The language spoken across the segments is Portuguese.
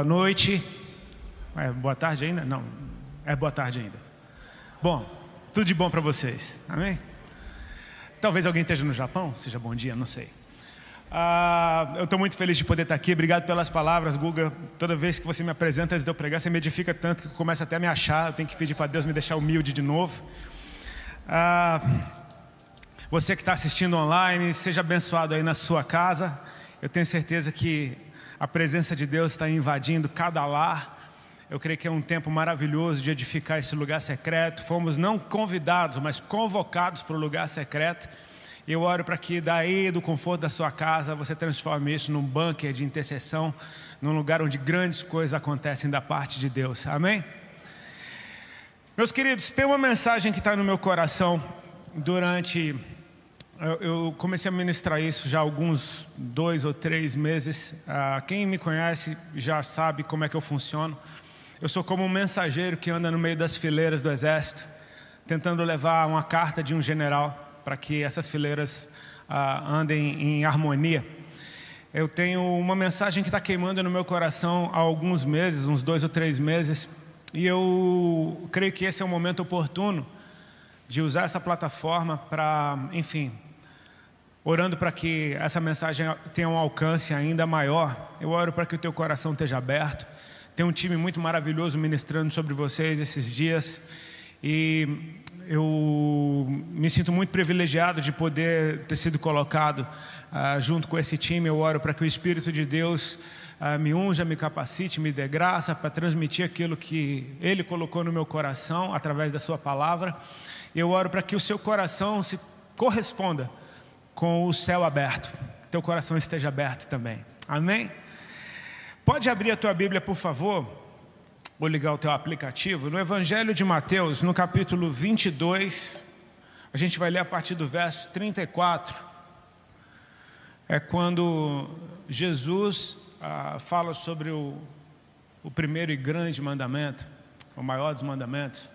Boa noite. É, boa tarde ainda? Não, é boa tarde ainda. Bom, tudo de bom para vocês, amém? Talvez alguém esteja no Japão, seja bom dia, não sei. Ah, eu estou muito feliz de poder estar aqui. Obrigado pelas palavras, Guga. Toda vez que você me apresenta antes de eu pregar, você me edifica tanto que eu começo até a me achar. Eu tenho que pedir para Deus me deixar humilde de novo. Ah, você que está assistindo online, seja abençoado aí na sua casa. Eu tenho certeza que a presença de Deus está invadindo cada lar. Eu creio que é um tempo maravilhoso de edificar esse lugar secreto. Fomos não convidados, mas convocados para o lugar secreto. E eu oro para que daí, do conforto da sua casa, você transforme isso num bunker de intercessão, num lugar onde grandes coisas acontecem da parte de Deus. Amém? Meus queridos, tem uma mensagem que está no meu coração durante eu comecei a ministrar isso já há alguns dois ou três meses. Ah, quem me conhece já sabe como é que eu funciono. Eu sou como um mensageiro que anda no meio das fileiras do exército, tentando levar uma carta de um general para que essas fileiras ah, andem em harmonia. Eu tenho uma mensagem que está queimando no meu coração há alguns meses, uns dois ou três meses, e eu creio que esse é o momento oportuno de usar essa plataforma para, enfim, orando para que essa mensagem tenha um alcance ainda maior. Eu oro para que o teu coração esteja aberto. Tem um time muito maravilhoso ministrando sobre vocês esses dias e eu me sinto muito privilegiado de poder ter sido colocado uh, junto com esse time. Eu oro para que o Espírito de Deus uh, me unja, me capacite, me dê graça para transmitir aquilo que Ele colocou no meu coração através da Sua palavra. Eu oro para que o seu coração se corresponda com o céu aberto. Teu coração esteja aberto também. Amém? Pode abrir a tua Bíblia, por favor, ou ligar o teu aplicativo. No Evangelho de Mateus, no capítulo 22, a gente vai ler a partir do verso 34. É quando Jesus ah, fala sobre o, o primeiro e grande mandamento, o maior dos mandamentos.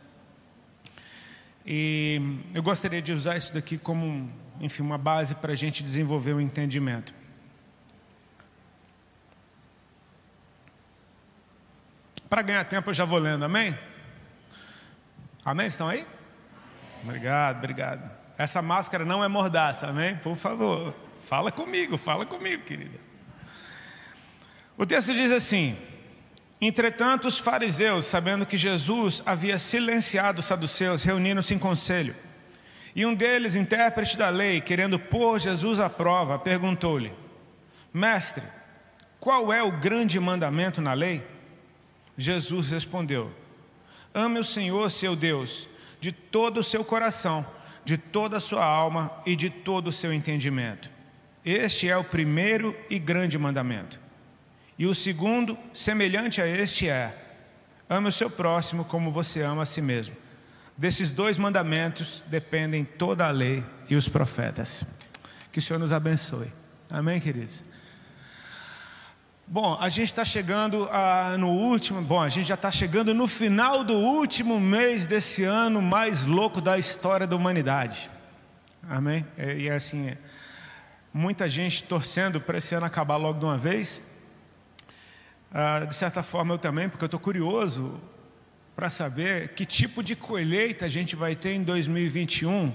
E eu gostaria de usar isso daqui como enfim, uma base para a gente desenvolver o um entendimento. Para ganhar tempo eu já vou lendo, amém? Amém? Estão aí? Obrigado, obrigado. Essa máscara não é mordaça, amém? Por favor, fala comigo, fala comigo, querida. O texto diz assim: Entretanto, os fariseus, sabendo que Jesus havia silenciado os saduceus, reuniram-se em conselho. E um deles, intérprete da lei, querendo pôr Jesus à prova, perguntou-lhe: Mestre, qual é o grande mandamento na lei? Jesus respondeu: Ame o Senhor, seu Deus, de todo o seu coração, de toda a sua alma e de todo o seu entendimento. Este é o primeiro e grande mandamento. E o segundo, semelhante a este, é: ame o seu próximo como você ama a si mesmo. Desses dois mandamentos dependem toda a lei e os profetas. Que o Senhor nos abençoe. Amém, queridos? Bom, a gente está chegando ah, no último. Bom, a gente já está chegando no final do último mês desse ano mais louco da história da humanidade. Amém? E é assim, muita gente torcendo para esse ano acabar logo de uma vez. Ah, de certa forma eu também, porque eu estou curioso para saber que tipo de colheita a gente vai ter em 2021,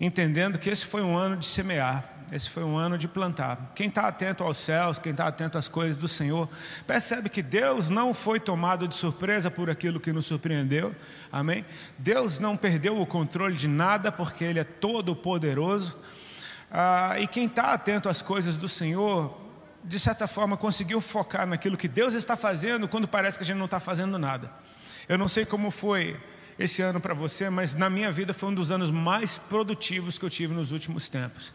entendendo que esse foi um ano de semear, esse foi um ano de plantar. Quem está atento aos céus, quem está atento às coisas do Senhor, percebe que Deus não foi tomado de surpresa por aquilo que nos surpreendeu, amém? Deus não perdeu o controle de nada, porque Ele é todo poderoso. Ah, e quem está atento às coisas do Senhor, de certa forma, conseguiu focar naquilo que Deus está fazendo, quando parece que a gente não está fazendo nada. Eu não sei como foi esse ano para você, mas na minha vida foi um dos anos mais produtivos que eu tive nos últimos tempos.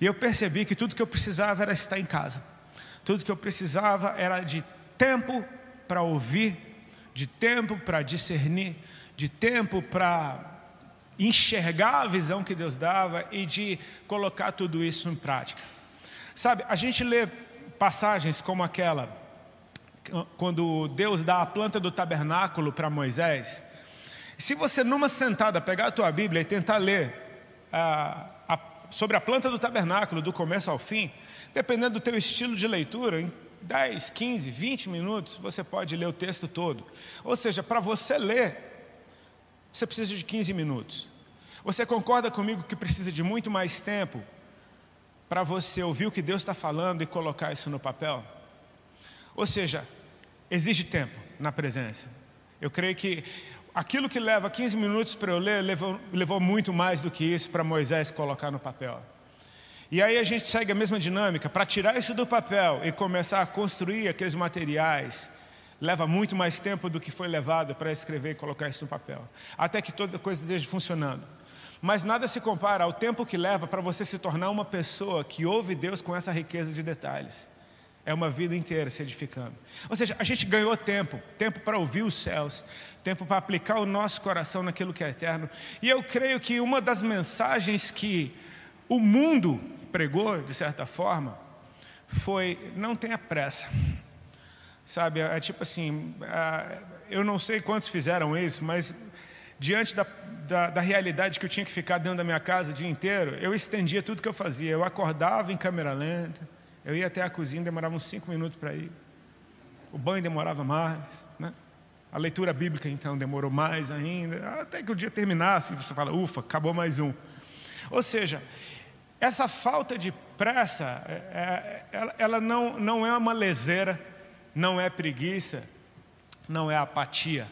E eu percebi que tudo que eu precisava era estar em casa. Tudo que eu precisava era de tempo para ouvir, de tempo para discernir, de tempo para enxergar a visão que Deus dava e de colocar tudo isso em prática. Sabe, a gente lê passagens como aquela quando Deus dá a planta do tabernáculo para Moisés, se você numa sentada pegar a tua Bíblia e tentar ler a, a, sobre a planta do tabernáculo do começo ao fim, dependendo do teu estilo de leitura, 10, 15, 20 minutos, você pode ler o texto todo. Ou seja, para você ler, você precisa de 15 minutos. Você concorda comigo que precisa de muito mais tempo para você ouvir o que Deus está falando e colocar isso no papel? Ou seja, exige tempo na presença. Eu creio que aquilo que leva 15 minutos para eu ler, levou, levou muito mais do que isso para Moisés colocar no papel. E aí a gente segue a mesma dinâmica. Para tirar isso do papel e começar a construir aqueles materiais, leva muito mais tempo do que foi levado para escrever e colocar isso no papel. Até que toda coisa esteja funcionando. Mas nada se compara ao tempo que leva para você se tornar uma pessoa que ouve Deus com essa riqueza de detalhes. É uma vida inteira se edificando. Ou seja, a gente ganhou tempo, tempo para ouvir os céus, tempo para aplicar o nosso coração naquilo que é eterno. E eu creio que uma das mensagens que o mundo pregou, de certa forma, foi: não tenha pressa. Sabe, é tipo assim, é, eu não sei quantos fizeram isso, mas diante da, da, da, realidade que eu tinha que ficar dentro da minha casa o dia inteiro, eu estendia tudo que eu fazia. Eu acordava em câmera lenta, eu ia até a cozinha, demorava uns cinco minutos para ir. O banho demorava mais, né? A leitura bíblica então demorou mais ainda, até que o dia terminasse, você fala, ufa, acabou mais um. Ou seja, essa falta de pressa, é, é, ela, não, não é uma leseira, não é preguiça, não é apatia.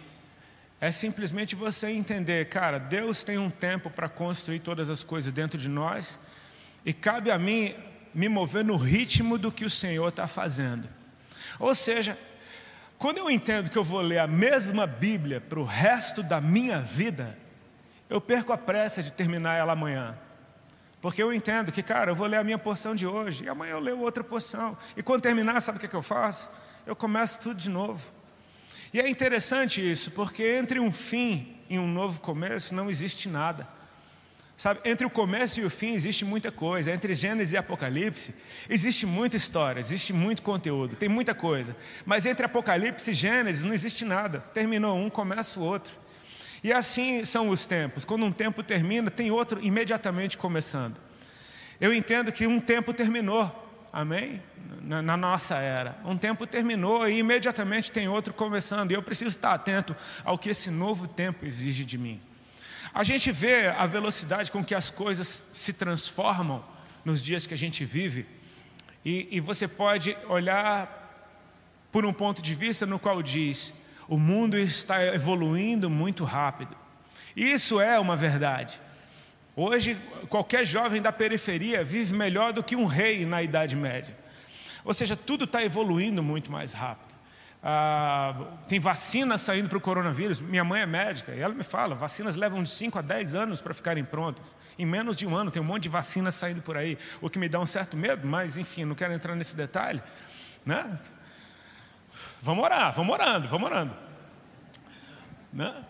É simplesmente você entender, cara, Deus tem um tempo para construir todas as coisas dentro de nós, e cabe a mim me mover no ritmo do que o Senhor está fazendo. Ou seja, quando eu entendo que eu vou ler a mesma Bíblia para o resto da minha vida, eu perco a pressa de terminar ela amanhã. Porque eu entendo que, cara, eu vou ler a minha porção de hoje, e amanhã eu leio outra porção. E quando terminar, sabe o que, é que eu faço? Eu começo tudo de novo. E é interessante isso, porque entre um fim e um novo começo não existe nada. Sabe, entre o começo e o fim existe muita coisa. Entre Gênesis e Apocalipse existe muita história, existe muito conteúdo, tem muita coisa. Mas entre Apocalipse e Gênesis não existe nada. Terminou um, começa o outro. E assim são os tempos. Quando um tempo termina, tem outro imediatamente começando. Eu entendo que um tempo terminou, amém? Na, na, nossa era. Um tempo terminou e imediatamente tem outro começando. E eu preciso estar atento ao que esse novo tempo exige de mim. A gente vê a velocidade com que as coisas se transformam nos dias que a gente vive. E, e você pode olhar por um ponto de vista no qual diz: o mundo está evoluindo muito rápido. Isso é uma verdade. Hoje, qualquer jovem da periferia vive melhor do que um rei na Idade Média. Ou seja, tudo está evoluindo muito mais rápido. Ah, tem vacina saindo para o coronavírus. Minha mãe é médica e ela me fala: vacinas levam de 5 a 10 anos para ficarem prontas. Em menos de um ano tem um monte de vacinas saindo por aí, o que me dá um certo medo, mas enfim, não quero entrar nesse detalhe. Né? Vamos orar, vamos orando, vamos orando. Né?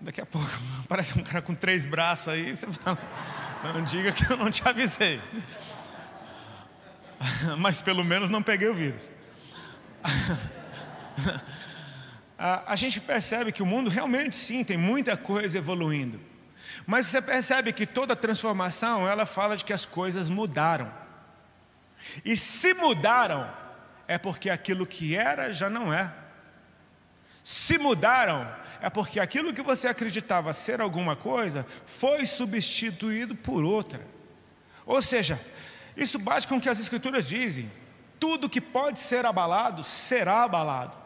Daqui a pouco aparece um cara com três braços aí, você fala, não diga que eu não te avisei. Mas pelo menos não peguei o vírus. A gente percebe que o mundo realmente sim tem muita coisa evoluindo. Mas você percebe que toda transformação, ela fala de que as coisas mudaram. E se mudaram, é porque aquilo que era já não é. Se mudaram, é porque aquilo que você acreditava ser alguma coisa foi substituído por outra. Ou seja, isso bate com o que as Escrituras dizem: tudo que pode ser abalado será abalado.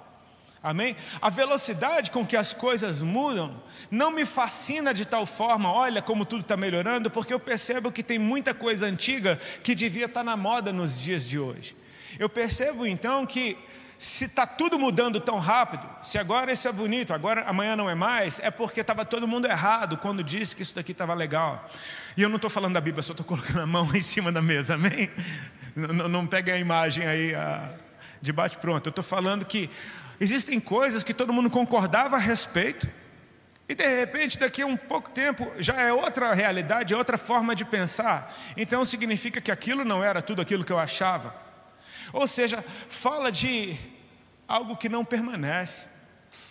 Amém? A velocidade com que as coisas mudam não me fascina de tal forma, olha como tudo está melhorando, porque eu percebo que tem muita coisa antiga que devia estar tá na moda nos dias de hoje. Eu percebo então que se está tudo mudando tão rápido, se agora isso é bonito, agora amanhã não é mais, é porque estava todo mundo errado quando disse que isso daqui estava legal. E eu não estou falando da Bíblia, só estou colocando a mão em cima da mesa, amém? Não, não pegue a imagem aí a, de bate-pronto. Eu estou falando que existem coisas que todo mundo concordava a respeito, e de repente, daqui a um pouco tempo, já é outra realidade, é outra forma de pensar. Então significa que aquilo não era tudo aquilo que eu achava. Ou seja, fala de algo que não permanece,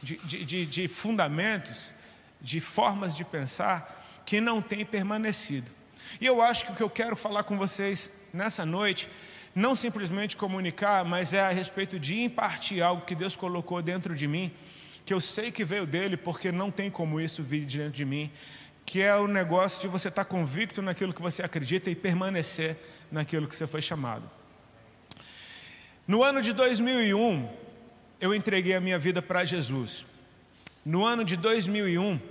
de, de, de, de fundamentos, de formas de pensar que não têm permanecido. E eu acho que o que eu quero falar com vocês nessa noite não simplesmente comunicar, mas é a respeito de impartir algo que Deus colocou dentro de mim, que eu sei que veio dele, porque não tem como isso vir dentro de mim, que é o negócio de você estar convicto naquilo que você acredita e permanecer naquilo que você foi chamado. No ano de 2001, eu entreguei a minha vida para Jesus. No ano de 2001,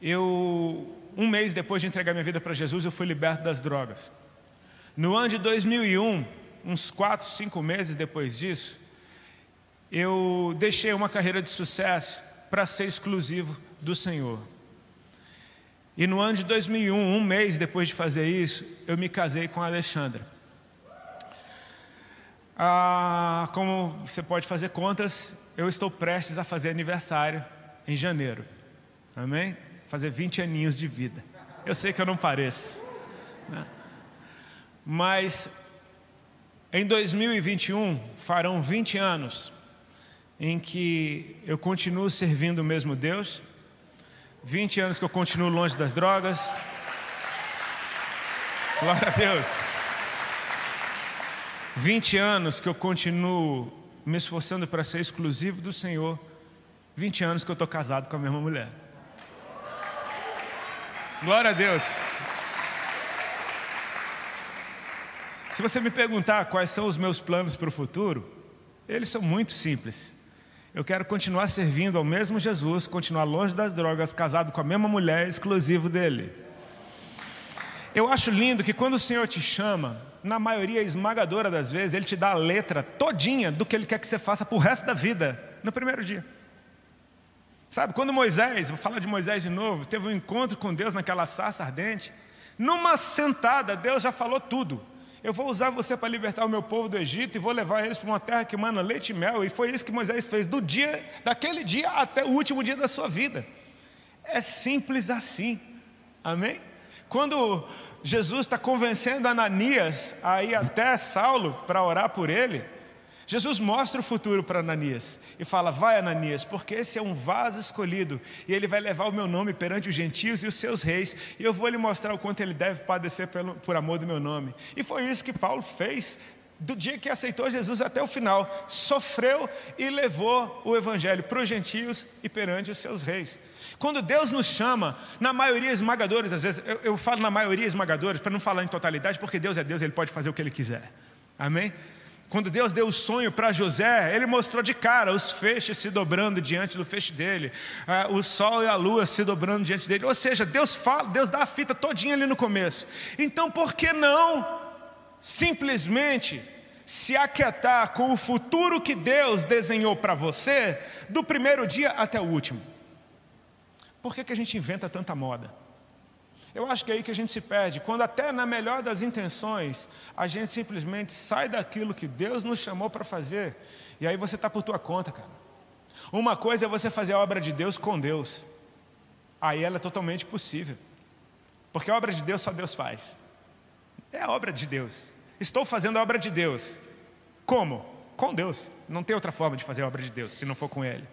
eu, um mês depois de entregar minha vida para Jesus, eu fui liberto das drogas. No ano de 2001, uns quatro, cinco meses depois disso, eu deixei uma carreira de sucesso para ser exclusivo do Senhor. E no ano de 2001, um mês depois de fazer isso, eu me casei com a Alexandra. Ah, como você pode fazer contas, eu estou prestes a fazer aniversário em janeiro. Amém? Fazer 20 aninhos de vida. Eu sei que eu não pareço. Né? Mas em 2021 farão 20 anos em que eu continuo servindo o mesmo Deus, 20 anos que eu continuo longe das drogas. Glória a Deus. 20 anos que eu continuo me esforçando para ser exclusivo do Senhor. 20 anos que eu estou casado com a mesma mulher. Glória a Deus. Se você me perguntar quais são os meus planos para o futuro, eles são muito simples. Eu quero continuar servindo ao mesmo Jesus, continuar longe das drogas, casado com a mesma mulher, exclusivo dele. Eu acho lindo que quando o Senhor te chama, na maioria esmagadora das vezes, Ele te dá a letra todinha do que Ele quer que você faça para o resto da vida, no primeiro dia. Sabe, quando Moisés, vou falar de Moisés de novo, teve um encontro com Deus naquela sarça ardente, numa sentada, Deus já falou tudo. Eu vou usar você para libertar o meu povo do Egito e vou levar eles para uma terra que mana leite e mel. E foi isso que Moisés fez do dia, daquele dia até o último dia da sua vida. É simples assim. Amém? Quando Jesus está convencendo Ananias a ir até Saulo para orar por ele, Jesus mostra o futuro para Ananias e fala: Vai, Ananias, porque esse é um vaso escolhido e ele vai levar o meu nome perante os gentios e os seus reis, e eu vou lhe mostrar o quanto ele deve padecer pelo, por amor do meu nome. E foi isso que Paulo fez do dia que aceitou Jesus até o final, sofreu e levou o evangelho para os gentios e perante os seus reis. Quando Deus nos chama, na maioria esmagadora, às vezes, eu, eu falo na maioria esmagadora, para não falar em totalidade, porque Deus é Deus, Ele pode fazer o que Ele quiser. Amém? Quando Deus deu o sonho para José, ele mostrou de cara os feixes se dobrando diante do feixe dele, uh, o sol e a lua se dobrando diante dele. Ou seja, Deus fala, Deus dá a fita todinha ali no começo. Então, por que não simplesmente se aquietar com o futuro que Deus desenhou para você, do primeiro dia até o último? Por que, que a gente inventa tanta moda? Eu acho que é aí que a gente se perde, quando até na melhor das intenções, a gente simplesmente sai daquilo que Deus nos chamou para fazer, e aí você está por tua conta, cara. Uma coisa é você fazer a obra de Deus com Deus, aí ela é totalmente possível, porque a obra de Deus só Deus faz, é a obra de Deus. Estou fazendo a obra de Deus, como? Com Deus, não tem outra forma de fazer a obra de Deus se não for com Ele.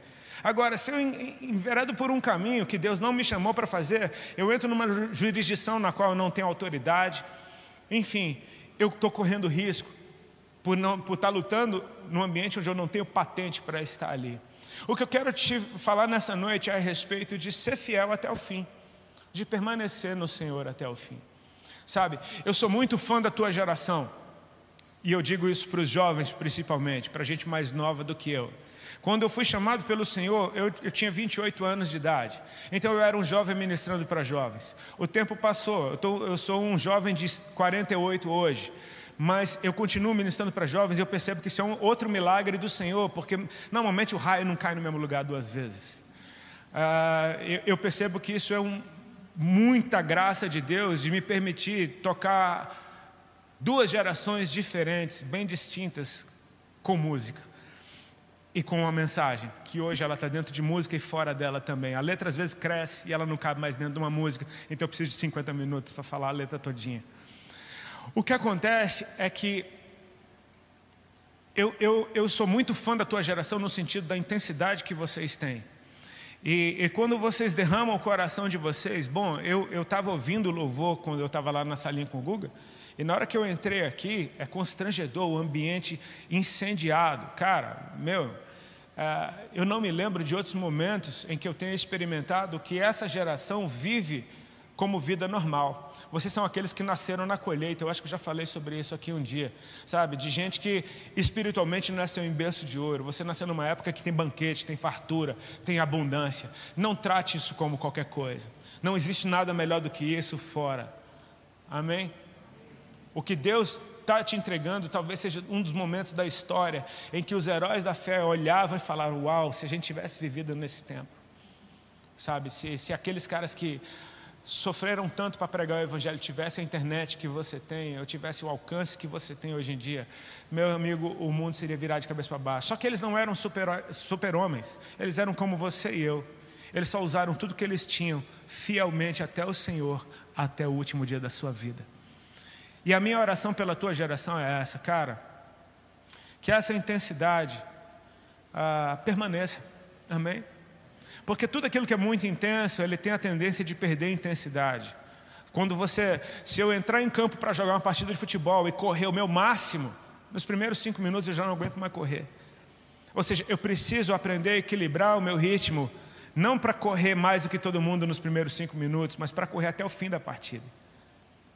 Agora, se eu enveredo por um caminho que Deus não me chamou para fazer, eu entro numa jurisdição na qual eu não tenho autoridade, enfim, eu estou correndo risco por, não, por estar tá lutando num ambiente onde eu não tenho patente para estar ali. O que eu quero te falar nessa noite é a respeito de ser fiel até o fim, de permanecer no Senhor até o fim. Sabe, eu sou muito fã da tua geração, e eu digo isso para os jovens principalmente, para a gente mais nova do que eu. Quando eu fui chamado pelo Senhor, eu, eu tinha 28 anos de idade. Então eu era um jovem ministrando para jovens. O tempo passou, eu, tô, eu sou um jovem de 48 hoje mas eu continuo ministrando para jovens e eu percebo que isso é um outro milagre do Senhor, porque normalmente o raio não cai no mesmo lugar duas vezes. Uh, eu, eu, percebo que isso é um, muita graça de Deus de me permitir tocar duas gerações diferentes, bem distintas, com música e com uma mensagem, que hoje ela está dentro de música e fora dela também. A letra às vezes cresce e ela não cabe mais dentro de uma música, então eu preciso de 50 minutos para falar a letra todinha. O que acontece é que eu, eu, eu sou muito fã da tua geração no sentido da intensidade que vocês têm. E, e quando vocês derramam o coração de vocês, bom, eu estava ouvindo o louvor quando eu estava lá na salinha com o Guga, E na hora que eu entrei aqui, é constrangedor o ambiente incendiado. Cara, meu, eu não me lembro de outros momentos em que eu tenha experimentado que essa geração vive como vida normal. Vocês são aqueles que nasceram na colheita. Eu acho que eu já falei sobre isso aqui um dia, sabe? De gente que espiritualmente nasceu em berço de ouro. Você nasceu numa época que tem banquete, tem fartura, tem abundância. Não trate isso como qualquer coisa. Não existe nada melhor do que isso fora. Amém? O que Deus está te entregando talvez seja um dos momentos da história em que os heróis da fé olhavam e falaram: Uau, se a gente tivesse vivido nesse tempo. Sabe, se, se aqueles caras que sofreram tanto para pregar o Evangelho, tivesse a internet que você tem, ou tivesse o alcance que você tem hoje em dia, meu amigo, o mundo seria virado de cabeça para baixo. Só que eles não eram super-homens, super eles eram como você e eu. Eles só usaram tudo que eles tinham fielmente até o Senhor, até o último dia da sua vida. E a minha oração pela tua geração é essa, cara, que essa intensidade ah, permaneça, amém? Porque tudo aquilo que é muito intenso, ele tem a tendência de perder intensidade. Quando você, se eu entrar em campo para jogar uma partida de futebol e correr o meu máximo, nos primeiros cinco minutos eu já não aguento mais correr. Ou seja, eu preciso aprender a equilibrar o meu ritmo, não para correr mais do que todo mundo nos primeiros cinco minutos, mas para correr até o fim da partida,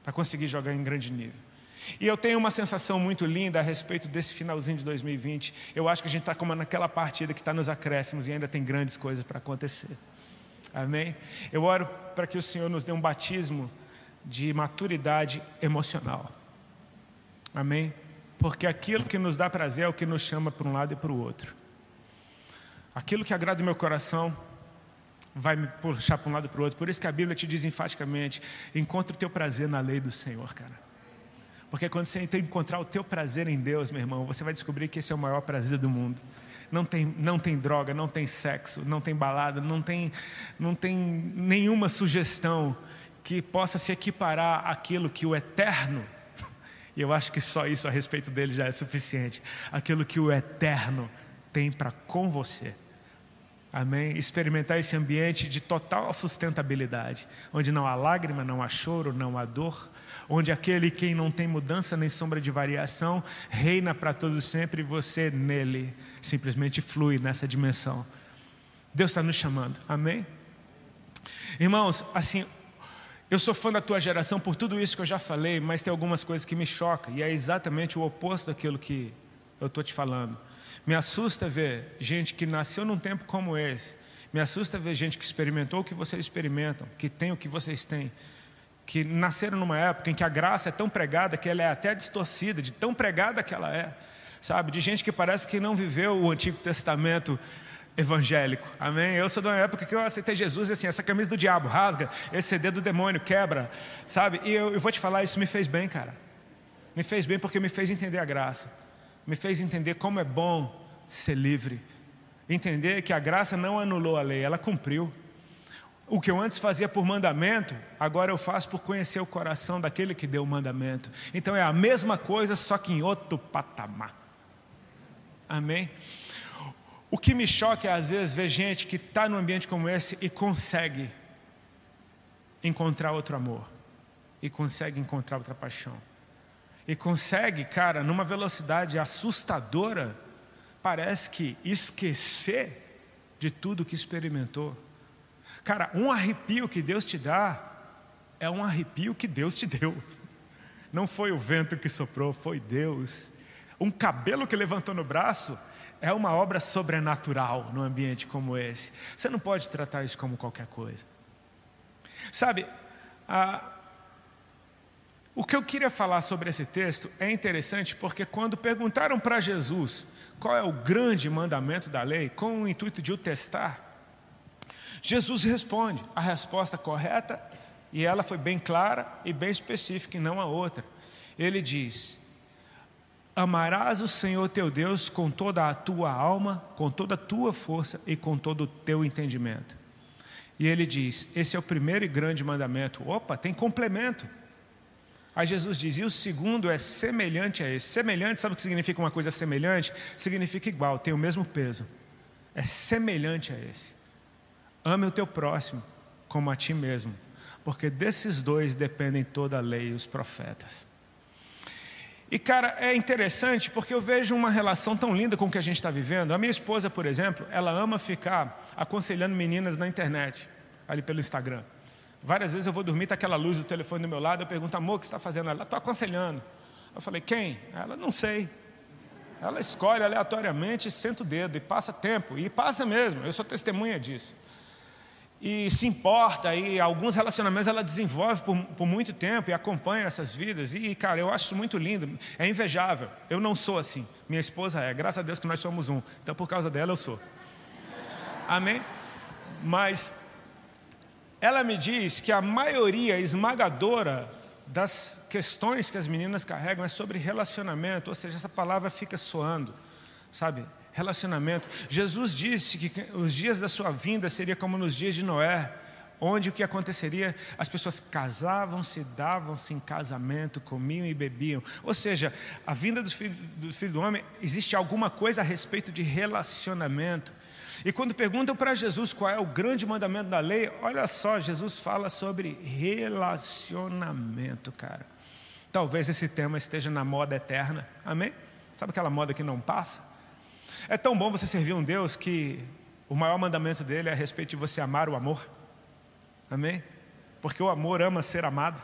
para conseguir jogar em grande nível. E eu tenho uma sensação muito linda a respeito desse finalzinho de 2020. Eu acho que a gente está como naquela partida que está nos acréscimos e ainda tem grandes coisas para acontecer. Amém? Eu oro para que o Senhor nos dê um batismo de maturidade emocional. Amém? Porque aquilo que nos dá prazer é o que nos chama para um lado e para o outro. Aquilo que agrada o meu coração vai me puxar para um lado para o outro. Por isso que a Bíblia te diz enfaticamente: encontre o teu prazer na lei do Senhor, cara. Porque quando você encontrar o teu prazer em Deus, meu irmão, você vai descobrir que esse é o maior prazer do mundo. Não tem, não tem droga, não tem sexo, não tem balada, não tem, não tem nenhuma sugestão que possa se equiparar àquilo que o eterno, e eu acho que só isso a respeito dele já é suficiente, aquilo que o eterno tem para com você. Amém? Experimentar esse ambiente de total sustentabilidade, onde não há lágrima, não há choro, não há dor, onde aquele quem não tem mudança nem sombra de variação reina para todos sempre e você nele simplesmente flui nessa dimensão. Deus está nos chamando, amém? Irmãos, assim, eu sou fã da tua geração por tudo isso que eu já falei, mas tem algumas coisas que me chocam, e é exatamente o oposto daquilo que eu estou te falando. Me assusta ver gente que nasceu num tempo como esse, me assusta ver gente que experimentou o que vocês experimentam, que tem o que vocês têm, que nasceram numa época em que a graça é tão pregada que ela é até distorcida, de tão pregada que ela é, sabe? De gente que parece que não viveu o Antigo Testamento evangélico, amém? Eu sou de uma época que eu aceitei Jesus e assim, essa camisa do diabo rasga, esse CD do demônio quebra, sabe? E eu, eu vou te falar, isso me fez bem, cara. Me fez bem porque me fez entender a graça, me fez entender como é bom ser livre, entender que a graça não anulou a lei, ela cumpriu. O que eu antes fazia por mandamento, agora eu faço por conhecer o coração daquele que deu o mandamento. Então é a mesma coisa, só que em outro patamar. Amém? O que me choca é às vezes ver gente que está num ambiente como esse e consegue encontrar outro amor, e consegue encontrar outra paixão, e consegue, cara, numa velocidade assustadora, parece que esquecer de tudo que experimentou. Cara, um arrepio que Deus te dá é um arrepio que Deus te deu. Não foi o vento que soprou, foi Deus. Um cabelo que levantou no braço é uma obra sobrenatural num ambiente como esse. Você não pode tratar isso como qualquer coisa. Sabe, a, o que eu queria falar sobre esse texto é interessante porque quando perguntaram para Jesus qual é o grande mandamento da lei, com o intuito de o testar, Jesus responde a resposta correta, e ela foi bem clara e bem específica, e não a outra. Ele diz: Amarás o Senhor teu Deus com toda a tua alma, com toda a tua força e com todo o teu entendimento. E ele diz: Esse é o primeiro e grande mandamento. Opa, tem complemento. Aí Jesus diz: E o segundo é semelhante a esse. Semelhante, sabe o que significa uma coisa semelhante? Significa igual, tem o mesmo peso. É semelhante a esse. Ame o teu próximo como a ti mesmo, porque desses dois dependem toda a lei e os profetas. E, cara, é interessante porque eu vejo uma relação tão linda com o que a gente está vivendo. A minha esposa, por exemplo, ela ama ficar aconselhando meninas na internet, ali pelo Instagram. Várias vezes eu vou dormir, está aquela luz do telefone do meu lado, eu pergunto, amor, o que você está fazendo? Ela, estou aconselhando. Eu falei, quem? Ela, não sei. Ela escolhe aleatoriamente, senta o dedo e passa tempo. E passa mesmo, eu sou testemunha disso e se importa, e alguns relacionamentos ela desenvolve por, por, muito tempo e acompanha essas vidas. E, cara, eu acho isso muito lindo, é invejável. Eu não sou assim, minha esposa é, graças a Deus que nós somos um, então por causa dela eu sou. Amém? Mas ela me diz que a maioria esmagadora das questões que as meninas carregam é sobre relacionamento, ou seja, essa palavra fica soando, sabe? relacionamento. Jesus disse que os dias da sua vinda seria como nos dias de Noé, onde o que aconteceria? As pessoas casavam-se, davam-se em casamento, comiam e bebiam. Ou seja, a vinda dos filhos, do filho do homem, existe alguma coisa a respeito de relacionamento. E quando perguntam para Jesus qual é o grande mandamento da lei, olha só, Jesus fala sobre relacionamento, cara. Talvez esse tema esteja na moda eterna, amém? Sabe aquela moda que não passa? É tão bom você servir um Deus que o maior mandamento dele é a respeito de você amar o amor. Amém? Porque o amor ama ser amado.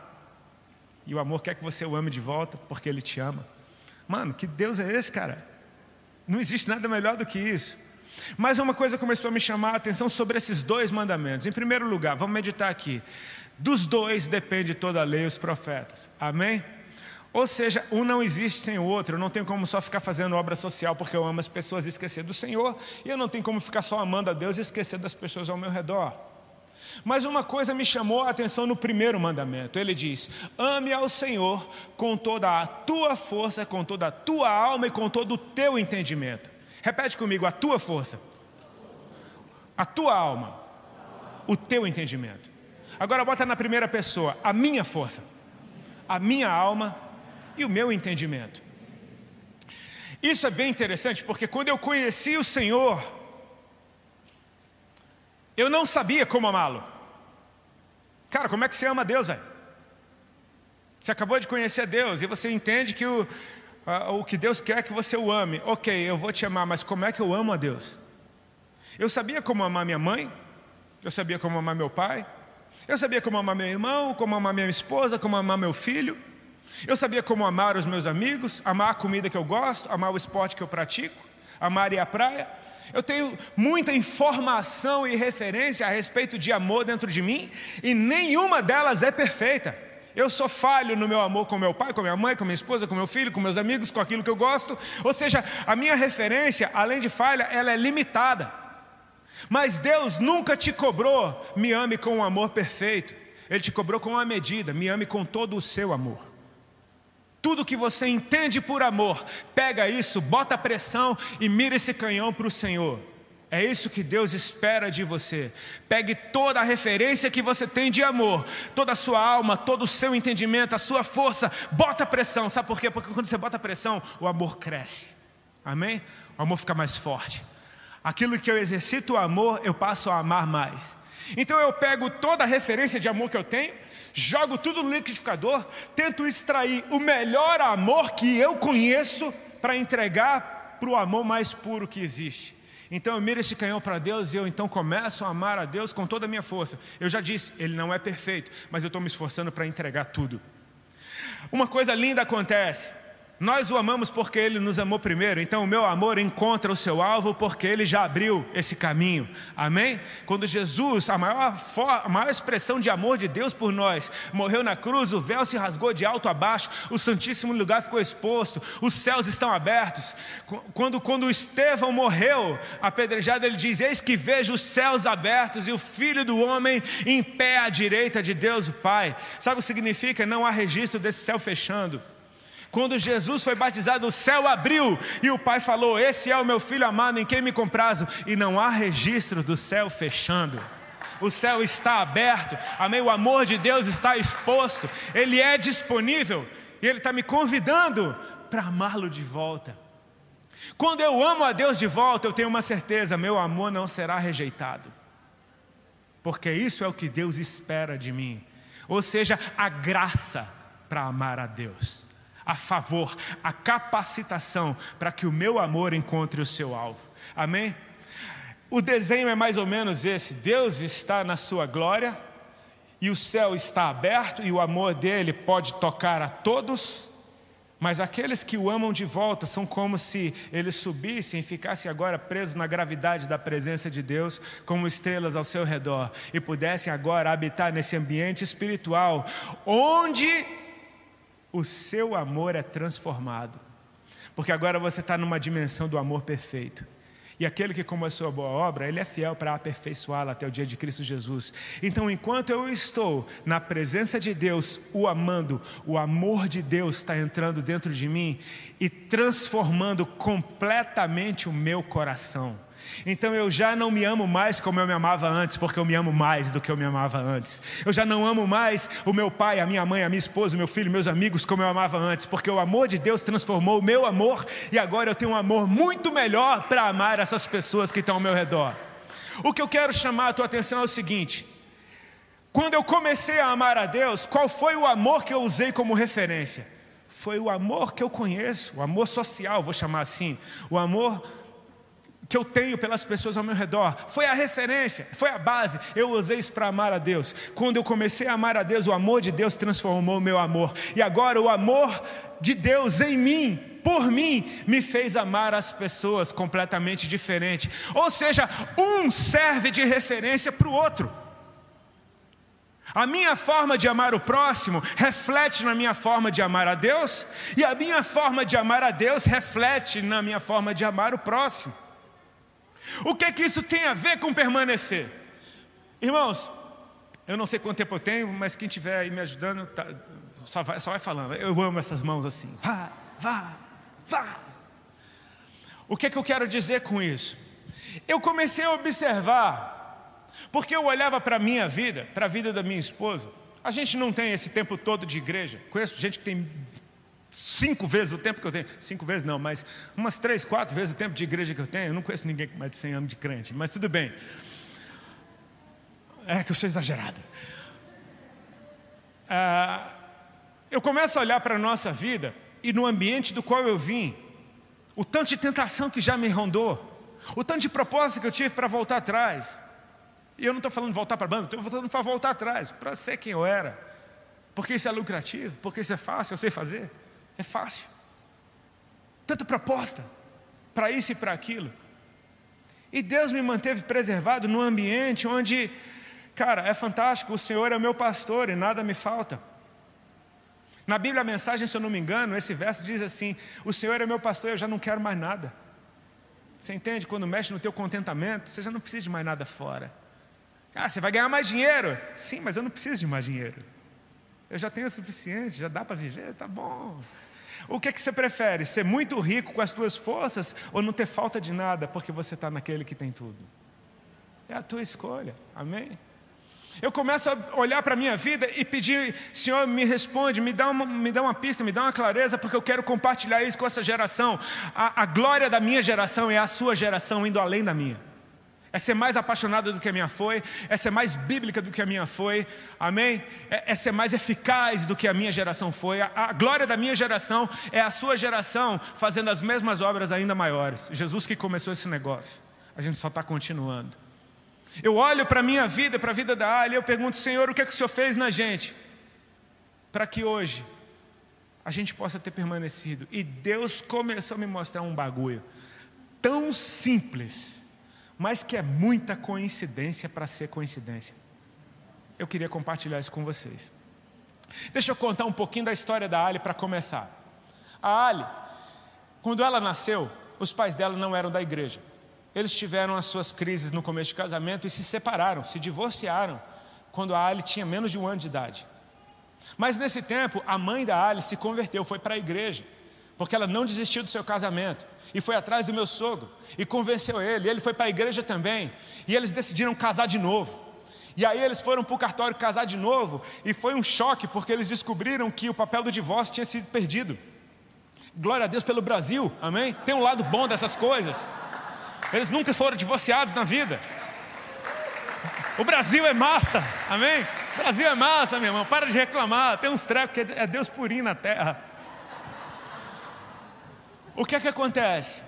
E o amor quer que você o ame de volta, porque ele te ama. Mano, que Deus é esse, cara? Não existe nada melhor do que isso. Mas uma coisa começou a me chamar a atenção sobre esses dois mandamentos. Em primeiro lugar, vamos meditar aqui. Dos dois depende toda a lei e os profetas. Amém? Ou seja, um não existe sem o outro. Eu não tenho como só ficar fazendo obra social porque eu amo as pessoas e esquecer do Senhor. E eu não tenho como ficar só amando a Deus e esquecer das pessoas ao meu redor. Mas uma coisa me chamou a atenção no primeiro mandamento. Ele diz: Ame ao Senhor com toda a tua força, com toda a tua alma e com todo o teu entendimento. Repete comigo: a tua força, a tua alma, o teu entendimento. Agora bota na primeira pessoa: a minha força, a minha alma e o meu entendimento. Isso é bem interessante porque quando eu conheci o Senhor, eu não sabia como amá-lo. Cara, como é que você ama Deus, velho? Você acabou de conhecer a Deus e você entende que o, o que Deus quer é que você o ame. Ok, eu vou te amar, mas como é que eu amo a Deus? Eu sabia como amar minha mãe, eu sabia como amar meu pai, eu sabia como amar meu irmão, como amar minha esposa, como amar meu filho. Eu sabia como amar os meus amigos, amar a comida que eu gosto, amar o esporte que eu pratico, amar ir à praia. Eu tenho muita informação e referência a respeito de amor dentro de mim e nenhuma delas é perfeita. Eu sou falho no meu amor com meu pai, com minha mãe, com minha esposa, com meu filho, com meus amigos, com aquilo que eu gosto. Ou seja, a minha referência, além de falha, ela é limitada. Mas Deus nunca te cobrou, me ame com um amor perfeito. Ele te cobrou com uma medida, me ame com todo o seu amor. Tudo que você entende por amor, pega isso, bota pressão e mira esse canhão para o Senhor. É isso que Deus espera de você. Pegue toda a referência que você tem de amor, toda a sua alma, todo o seu entendimento, a sua força, bota pressão. Sabe por quê? Porque quando você bota pressão, o amor cresce. Amém? O amor fica mais forte. Aquilo que eu exercito o amor, eu passo a amar mais. Então eu pego toda a referência de amor que eu tenho, jogo tudo no liquidificador, tento extrair o melhor amor que eu conheço para entregar para o amor mais puro que existe. Então eu miro esse canhão para Deus e eu então começo a amar a Deus com toda a minha força. Eu já disse, Ele não é perfeito, mas eu estou me esforçando para entregar tudo. Uma coisa linda acontece. Nós o amamos porque ele nos amou primeiro, então o meu amor encontra o seu alvo porque ele já abriu esse caminho, amém? Quando Jesus, a maior, a maior expressão de amor de Deus por nós, morreu na cruz, o véu se rasgou de alto a baixo, o Santíssimo lugar ficou exposto, os céus estão abertos. Quando, quando Estevão morreu, apedrejado, ele diz: Eis que vejo os céus abertos e o Filho do Homem em pé à direita de Deus, o Pai. Sabe o que significa? Não há registro desse céu fechando. Quando Jesus foi batizado, o céu abriu e o Pai falou: Esse é o meu filho amado em quem me comprazo. E não há registro do céu fechando. O céu está aberto, amém? O amor de Deus está exposto, ele é disponível e ele está me convidando para amá-lo de volta. Quando eu amo a Deus de volta, eu tenho uma certeza: meu amor não será rejeitado, porque isso é o que Deus espera de mim, ou seja, a graça para amar a Deus a favor, a capacitação para que o meu amor encontre o seu alvo. Amém? O desenho é mais ou menos esse: Deus está na sua glória, e o céu está aberto, e o amor dele pode tocar a todos, mas aqueles que o amam de volta são como se eles subissem e ficassem agora presos na gravidade da presença de Deus, como estrelas ao seu redor, e pudessem agora habitar nesse ambiente espiritual, onde o seu amor é transformado. Porque agora você está numa dimensão do amor perfeito. E aquele que começou a boa obra, ele é fiel para aperfeiçoá-la até o dia de Cristo Jesus. Então, enquanto eu estou na presença de Deus, o amando, o amor de Deus está entrando dentro de mim e transformando completamente o meu coração. Então eu já não me amo mais como eu me amava antes, porque eu me amo mais do que eu me amava antes. Eu já não amo mais o meu pai, a minha mãe, a minha esposa, o meu filho, meus amigos como eu amava antes, porque o amor de Deus transformou o meu amor e agora eu tenho um amor muito melhor para amar essas pessoas que estão ao meu redor. O que eu quero chamar a tua atenção é o seguinte: quando eu comecei a amar a Deus, qual foi o amor que eu usei como referência? Foi o amor que eu conheço, o amor social, vou chamar assim, o amor que eu tenho pelas pessoas ao meu redor. Foi a referência, foi a base. Eu usei isso para amar a Deus. Quando eu comecei a amar a Deus, o amor de Deus transformou o meu amor. E agora o amor de Deus em mim, por mim, me fez amar as pessoas completamente diferente. Ou seja, um serve de referência para o outro. A minha forma de amar o próximo reflete na minha forma de amar a Deus, e a minha forma de amar a Deus reflete na minha forma de amar o próximo. O que é que isso tem a ver com permanecer? Irmãos, eu não sei quanto tempo eu tenho, mas quem estiver aí me ajudando, tá, só, vai, só vai falando. Eu amo essas mãos assim. Vá, vá, vá. O que é que eu quero dizer com isso? Eu comecei a observar, porque eu olhava para a minha vida, para a vida da minha esposa. A gente não tem esse tempo todo de igreja. Conheço gente que tem cinco vezes o tempo que eu tenho, cinco vezes não, mas umas três, quatro vezes o tempo de igreja que eu tenho. Eu não conheço ninguém com mais de 100 anos de crente, mas tudo bem. É que eu sou exagerado. Ah, eu começo a olhar para a nossa vida e no ambiente do qual eu vim, o tanto de tentação que já me rondou, o tanto de proposta que eu tive para voltar atrás. E eu não estou falando de voltar para a banda, estou falando para voltar atrás, para ser quem eu era. Porque isso é lucrativo, porque isso é fácil, eu sei fazer. É fácil. Tanta proposta para isso e para aquilo. E Deus me manteve preservado num ambiente onde, cara, é fantástico, o Senhor é meu pastor e nada me falta. Na Bíblia, a mensagem, se eu não me engano, esse verso diz assim: O Senhor é meu pastor, eu já não quero mais nada. Você entende? Quando mexe no teu contentamento, você já não precisa de mais nada fora. Ah, você vai ganhar mais dinheiro? Sim, mas eu não preciso de mais dinheiro. Eu já tenho o suficiente, já dá para viver, tá bom. O que, é que você prefere? Ser muito rico com as tuas forças ou não ter falta de nada porque você está naquele que tem tudo? É a tua escolha, amém? Eu começo a olhar para a minha vida e pedir, Senhor, me responde, me dá, uma, me dá uma pista, me dá uma clareza, porque eu quero compartilhar isso com essa geração. A, a glória da minha geração é a sua geração indo além da minha é ser mais apaixonada do que a minha foi, é ser mais bíblica do que a minha foi, amém? É, é ser mais eficaz do que a minha geração foi. A, a, glória da minha geração é a sua geração fazendo as mesmas obras ainda maiores. Jesus que começou esse negócio, a gente só está continuando. Eu olho para a minha vida, para a vida da Ali, e eu pergunto, Senhor, o que é que o Senhor fez na gente? Para que hoje a gente possa ter permanecido. E Deus começou a me mostrar um bagulho tão simples mas que é muita coincidência para ser coincidência. Eu queria compartilhar isso com vocês. Deixa eu contar um pouquinho da história da Ali para começar. A Ali, quando ela nasceu, os pais dela não eram da igreja. Eles tiveram as suas crises no começo de casamento e se separaram, se divorciaram, quando a Ali tinha menos de um ano de idade. Mas nesse tempo, a mãe da Ali se converteu, foi para a igreja, porque ela não desistiu do seu casamento e foi atrás do meu sogro e convenceu ele. Ele foi para a igreja também e eles decidiram casar de novo. E aí eles foram para o cartório casar de novo e foi um choque porque eles descobriram que o papel do divórcio tinha sido perdido. Glória a Deus pelo Brasil, amém? Tem um lado bom dessas coisas. Eles nunca foram divorciados na vida. O Brasil é massa, amém? O Brasil é massa, meu irmão. Para de reclamar. Tem uns trecos que é Deus purinho na terra. O que é que acontece?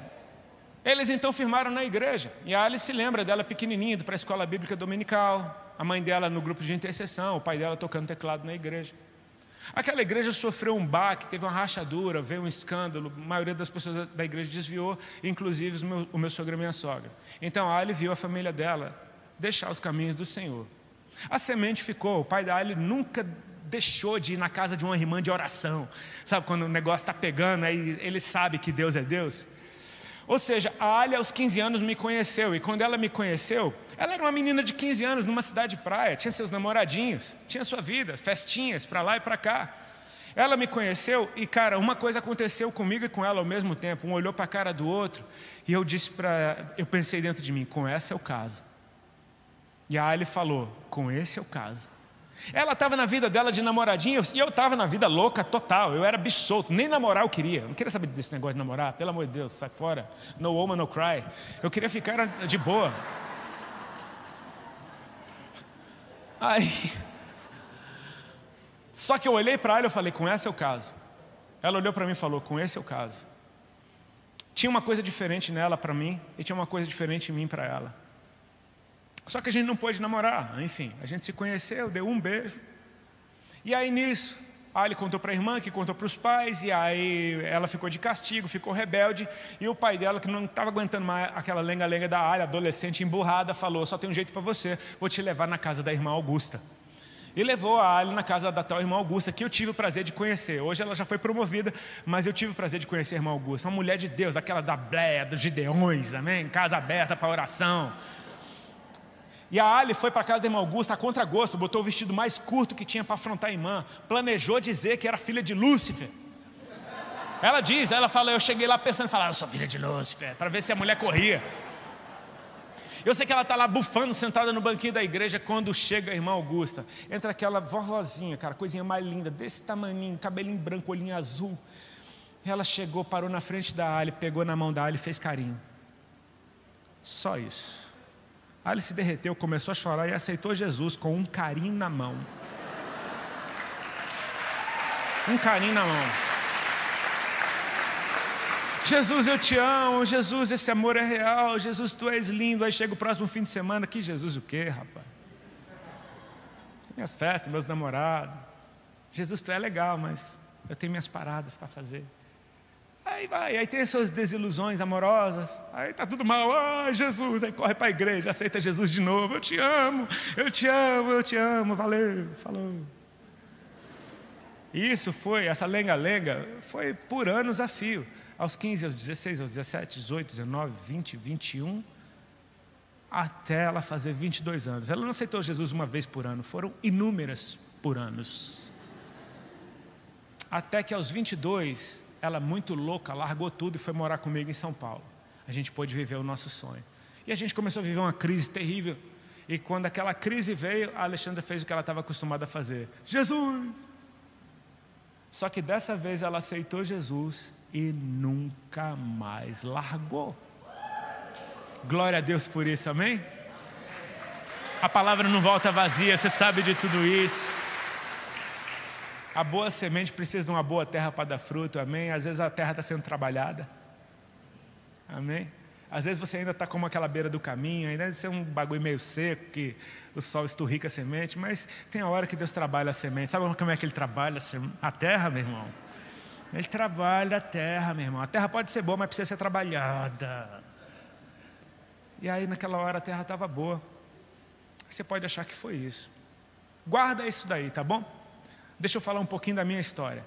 Eles então firmaram na igreja. E a Alice se lembra dela pequenininha, indo para a escola bíblica dominical, a mãe dela no grupo de intercessão, o pai dela tocando teclado na igreja. Aquela igreja sofreu um baque, teve uma rachadura, veio um escândalo, a maioria das pessoas da igreja desviou, inclusive o meu, o meu sogro e minha sogra. Então a Ali viu a família dela deixar os caminhos do Senhor. A semente ficou, o pai da Ali nunca deixou de ir na casa de uma irmã de oração. Sabe quando o negócio está pegando, aí ele sabe que Deus é Deus? Ou seja, a Ali aos 15 anos me conheceu, e quando ela me conheceu, ela era uma menina de 15 anos numa cidade de praia, tinha seus namoradinhos, tinha sua vida, festinhas para lá e para cá. Ela me conheceu e, cara, uma coisa aconteceu comigo e com ela ao mesmo tempo. Um olhou para a cara do outro e eu disse para. Eu pensei dentro de mim: com essa é o caso. E a Ali falou: com esse é o caso. Ela estava na vida dela de namoradinha e eu estava na vida louca total. Eu era bicho solto, nem namorar eu queria. Eu não queria saber desse negócio de namorar, pelo amor de Deus, sai fora. No woman, no cry. Eu queria ficar de boa. Aí. Só que eu olhei para ela e falei: com esse é o caso. Ela olhou para mim e falou: com esse é o caso. Tinha uma coisa diferente nela para mim e tinha uma coisa diferente em mim para ela. Só que a gente não pôde namorar, enfim, a gente se conheceu, deu um beijo. E aí nisso, a ele contou para a irmã, que contou para os pais, e aí ela ficou de castigo, ficou rebelde, e o pai dela, que não estava aguentando mais aquela lenga-lenga da área, adolescente emburrada, falou: Só tem um jeito para você, vou te levar na casa da irmã Augusta. E levou a Ali na casa da tal irmã Augusta, que eu tive o prazer de conhecer. Hoje ela já foi promovida, mas eu tive o prazer de conhecer a irmã Augusta, uma mulher de Deus, aquela da Bleia, dos Gideões, amém? Casa aberta para oração, e a Ali foi para casa da irmã Augusta a contragosto, botou o vestido mais curto que tinha para afrontar a irmã, planejou dizer que era filha de Lúcifer. Ela diz, ela fala, eu cheguei lá pensando, falar, eu sou filha de Lúcifer, para ver se a mulher corria. Eu sei que ela está lá bufando, sentada no banquinho da igreja, quando chega a irmã Augusta. Entra aquela vovozinha, cara, coisinha mais linda, desse tamanho, cabelinho branco, olhinho azul. Ela chegou, parou na frente da Ali, pegou na mão da Ali e fez carinho. Só isso. Aí ele se derreteu, começou a chorar e aceitou Jesus com um carinho na mão. Um carinho na mão. Jesus, eu te amo. Jesus, esse amor é real. Jesus, tu és lindo. Aí chega o próximo fim de semana. Que Jesus o quê, rapaz? Minhas festas, meus namorados. Jesus, tu é legal, mas eu tenho minhas paradas para fazer. Aí vai, aí tem as suas desilusões amorosas, aí está tudo mal, ah, Jesus, aí corre para a igreja, aceita Jesus de novo, eu te amo, eu te amo, eu te amo, valeu, falou. Isso foi, essa lenga-lenga, foi por anos a fio, aos 15, aos 16, aos 17, 18, 19, 20, 21, até ela fazer 22 anos. Ela não aceitou Jesus uma vez por ano, foram inúmeras por anos. Até que aos 22, ela muito louca, largou tudo e foi morar comigo em São Paulo. A gente pôde viver o nosso sonho. E a gente começou a viver uma crise terrível. E quando aquela crise veio, a Alexandra fez o que ela estava acostumada a fazer: Jesus! Só que dessa vez ela aceitou Jesus e nunca mais largou. Glória a Deus por isso, amém? A palavra não volta vazia, você sabe de tudo isso. A boa semente precisa de uma boa terra para dar fruto, amém? Às vezes a terra está sendo trabalhada, amém? Às vezes você ainda está como aquela beira do caminho, ainda deve ser um bagulho meio seco, que o sol esturrica a semente, mas tem a hora que Deus trabalha a semente. Sabe como é que Ele trabalha a terra, meu irmão? Ele trabalha a terra, meu irmão. A terra pode ser boa, mas precisa ser trabalhada. E aí naquela hora a terra estava boa. Você pode achar que foi isso. Guarda isso daí, tá bom? Deixa eu falar um pouquinho da minha história.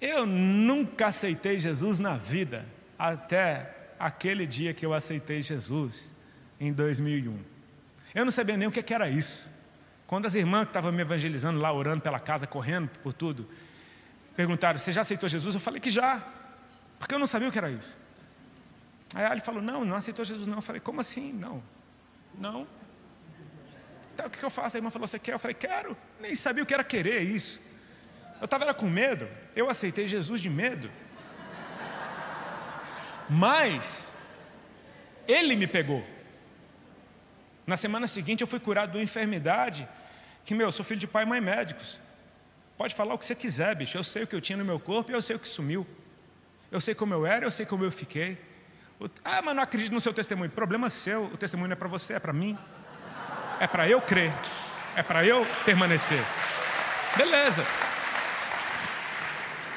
Eu nunca aceitei Jesus na vida, até aquele dia que eu aceitei Jesus, em 2001. Eu não sabia nem o que era isso. Quando as irmãs que estavam me evangelizando lá, orando pela casa, correndo por tudo, perguntaram: Você já aceitou Jesus? Eu falei que já, porque eu não sabia o que era isso. Aí ele falou: Não, não aceitou Jesus, não. Eu falei: Como assim? Não, não. Então, o que eu faço? A irmã falou: Você quer? Eu falei: Quero. Nem sabia o que era querer isso. Eu estava com medo. Eu aceitei Jesus de medo. Mas, Ele me pegou. Na semana seguinte, eu fui curado de uma enfermidade. Que, meu, eu sou filho de pai e mãe médicos. Pode falar o que você quiser, bicho. Eu sei o que eu tinha no meu corpo e eu sei o que sumiu. Eu sei como eu era, eu sei como eu fiquei. Ah, mas não acredito no seu testemunho. Problema seu, o testemunho não é para você, é para mim. É para eu crer. É para eu permanecer. Beleza.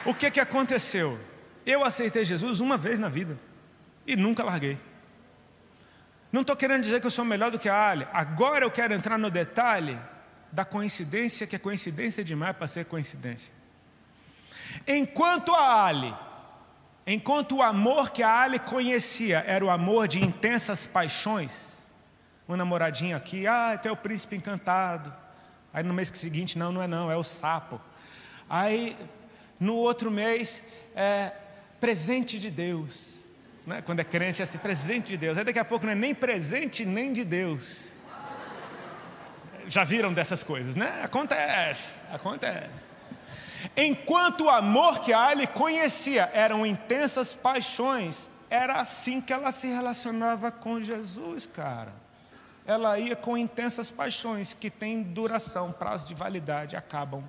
O que, que aconteceu? Eu aceitei Jesus uma vez na vida e nunca larguei. Não estou querendo dizer que eu sou melhor do que a Ali. Agora eu quero entrar no detalhe da coincidência, que é coincidência demais para ser coincidência. Enquanto a Ali, enquanto o amor que a Ali conhecia era o amor de intensas paixões, um namoradinho aqui, ah, tu é o príncipe encantado. Aí no mês seguinte, não, não é não, é o sapo. Aí no outro mês, é, presente de Deus. Né? Quando é crente, é assim, presente de Deus. Aí daqui a pouco não é nem presente nem de Deus. Já viram dessas coisas, né? Acontece, acontece. Enquanto o amor que a Ali conhecia eram intensas paixões, era assim que ela se relacionava com Jesus, cara. Ela ia com intensas paixões que têm duração, prazo de validade, acabam.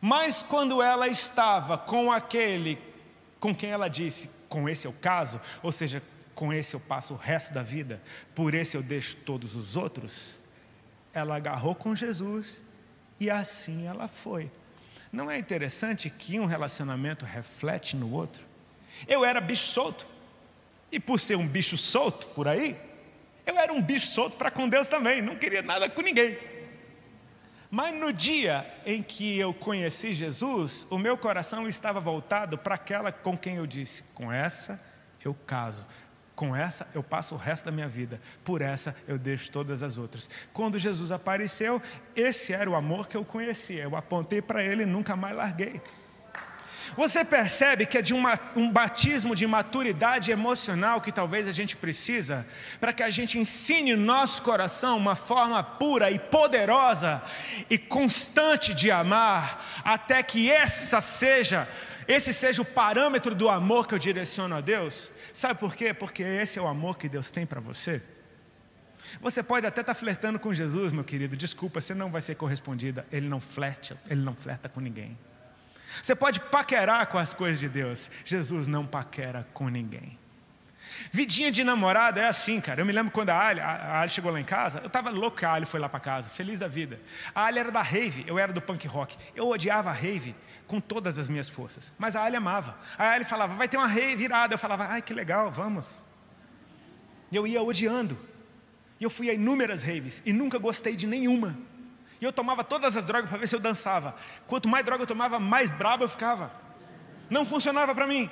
Mas quando ela estava com aquele com quem ela disse: com esse é o caso, ou seja, com esse eu passo o resto da vida, por esse eu deixo todos os outros. Ela agarrou com Jesus e assim ela foi. Não é interessante que um relacionamento reflete no outro? Eu era bicho solto, e por ser um bicho solto por aí, eu era um bicho solto para com Deus também, não queria nada com ninguém. Mas no dia em que eu conheci Jesus, o meu coração estava voltado para aquela com quem eu disse: com essa eu caso, com essa eu passo o resto da minha vida, por essa eu deixo todas as outras. Quando Jesus apareceu, esse era o amor que eu conhecia. Eu apontei para ele e nunca mais larguei. Você percebe que é de uma, um batismo de maturidade emocional que talvez a gente precisa para que a gente ensine no nosso coração uma forma pura e poderosa e constante de amar, até que essa seja, esse seja o parâmetro do amor que eu direciono a Deus. Sabe por quê? Porque esse é o amor que Deus tem para você. Você pode até estar tá flertando com Jesus, meu querido. Desculpa, você não vai ser correspondida. Ele não flerte, ele não flerta com ninguém. Você pode paquerar com as coisas de Deus. Jesus não paquera com ninguém. Vidinha de namorada é assim, cara. Eu me lembro quando a Ali, a Ali chegou lá em casa, eu estava louco a Ali foi lá para casa, feliz da vida. A Ali era da rave, eu era do punk rock. Eu odiava a rave com todas as minhas forças, mas a Ali amava. A Ali falava, vai ter uma rave virada. Eu falava, ai que legal, vamos. E eu ia odiando. E eu fui a inúmeras raves e nunca gostei de nenhuma. E eu tomava todas as drogas para ver se eu dançava. Quanto mais droga eu tomava, mais brabo eu ficava. Não funcionava para mim.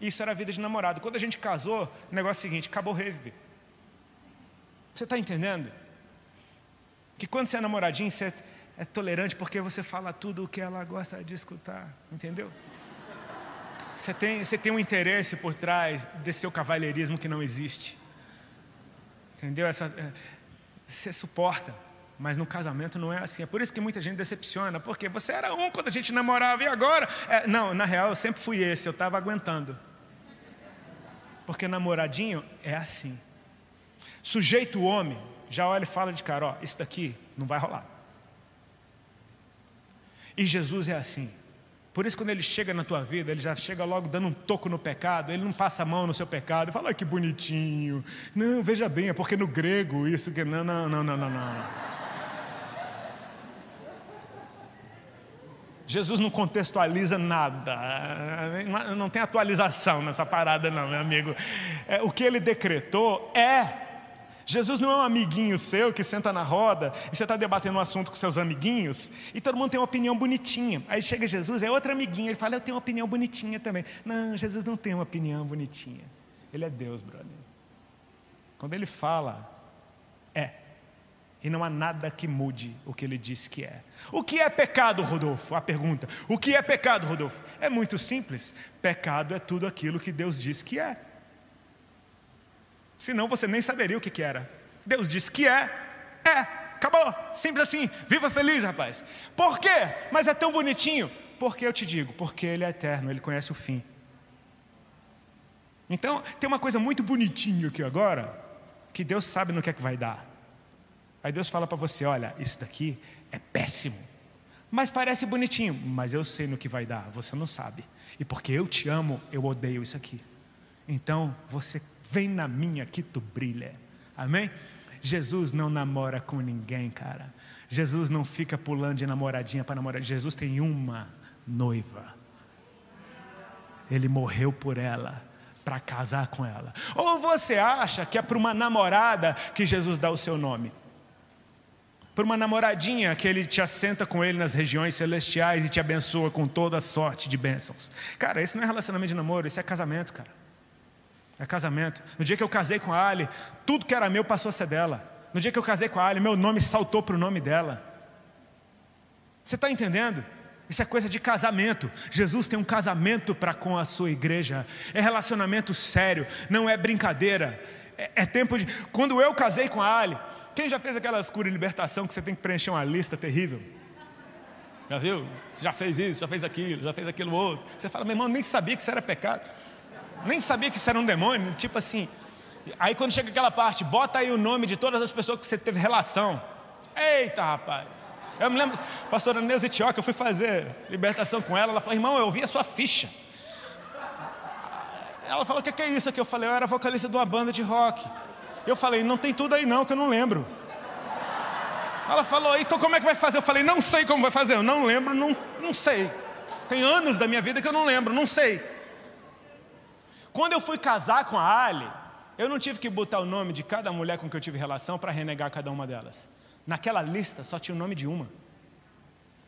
Isso era a vida de namorado. Quando a gente casou, o negócio é o seguinte: acabou o rave. Você está entendendo? Que quando você é namoradinho, você é tolerante porque você fala tudo o que ela gosta de escutar. Entendeu? Você tem, você tem um interesse por trás desse seu cavalheirismo que não existe. Entendeu? Essa, é, você suporta. Mas no casamento não é assim. É por isso que muita gente decepciona. Porque você era um quando a gente namorava e agora. É, não, na real eu sempre fui esse, eu estava aguentando. Porque namoradinho é assim. Sujeito homem, já olha e fala de cara: ó, isso daqui não vai rolar. E Jesus é assim. Por isso, quando ele chega na tua vida, ele já chega logo dando um toco no pecado, ele não passa a mão no seu pecado, fala, que bonitinho. Não, veja bem, é porque no grego isso que. Não, não, não, não, não, não. Jesus não contextualiza nada, não tem atualização nessa parada, não, meu amigo. É, o que ele decretou é. Jesus não é um amiguinho seu que senta na roda e você está debatendo um assunto com seus amiguinhos e todo mundo tem uma opinião bonitinha. Aí chega Jesus, é outro amiguinho, ele fala, eu tenho uma opinião bonitinha também. Não, Jesus não tem uma opinião bonitinha. Ele é Deus, brother. Quando ele fala, é. E não há nada que mude o que ele disse que é. O que é pecado, Rodolfo? A pergunta. O que é pecado, Rodolfo? É muito simples. Pecado é tudo aquilo que Deus disse que é. Senão você nem saberia o que, era. Deus disse que é, é. Acabou. Simples assim. Viva feliz, rapaz. Por quê? Mas é tão bonitinho. Porque eu te digo, porque Ele é eterno, Ele conhece o fim. Então, tem uma coisa muito bonitinha aqui agora, que Deus sabe no que é que vai dar. Aí Deus fala para você: olha, isso daqui é péssimo, Mas parece bonitinho, mas eu sei no que vai dar, você não sabe. E porque eu te amo, eu odeio isso aqui. Então, você vem na minha que tu brilha. Amém? Jesus não namora com ninguém, cara. Jesus não fica pulando de namoradinha para namorar. Jesus tem uma noiva. Ele morreu por ela para casar com ela. Ou você acha que é para uma namorada que Jesus dá o seu nome? Para uma namoradinha que ele te assenta com ele nas regiões celestiais e te abençoa com toda sorte de bênçãos. Cara, isso não é relacionamento de namoro, isso é casamento, cara. É casamento. No dia que eu casei com a Ali, tudo que era meu passou a ser dela. No dia que eu casei com a Ali, meu nome saltou para o nome dela. Você está entendendo? Isso é coisa de casamento. Jesus tem um casamento para com a sua igreja. É relacionamento sério, não é brincadeira. É, é, tempo de. Quando eu casei com a Ali, quem já fez aquelas curas de libertação que você tem que preencher uma lista terrível? Já viu? Você já fez isso, já fez aquilo, já fez aquilo outro. Você fala, meu irmão, nem sabia que isso era pecado nem sabia que isso era um demônio, tipo assim. Aí quando chega aquela parte, bota aí o nome de todas as pessoas que você teve relação. Eita, rapaz. Eu me lembro, pastora Neuza Tioca, eu fui fazer libertação com ela, ela falou, irmão, eu vi a sua ficha. Ela falou, o que é isso aqui? Eu falei, eu era vocalista de uma banda de rock. Eu falei, não tem tudo aí não, que eu não lembro. Ela falou, então como é que vai fazer? Eu falei, não sei como vai fazer, eu não lembro, não, não sei. Tem anos da minha vida que eu não lembro, não sei. Quando eu fui casar com a Ali, eu não tive que botar o nome de cada mulher com que eu tive relação para renegar cada uma delas. Naquela lista só tinha o nome de uma.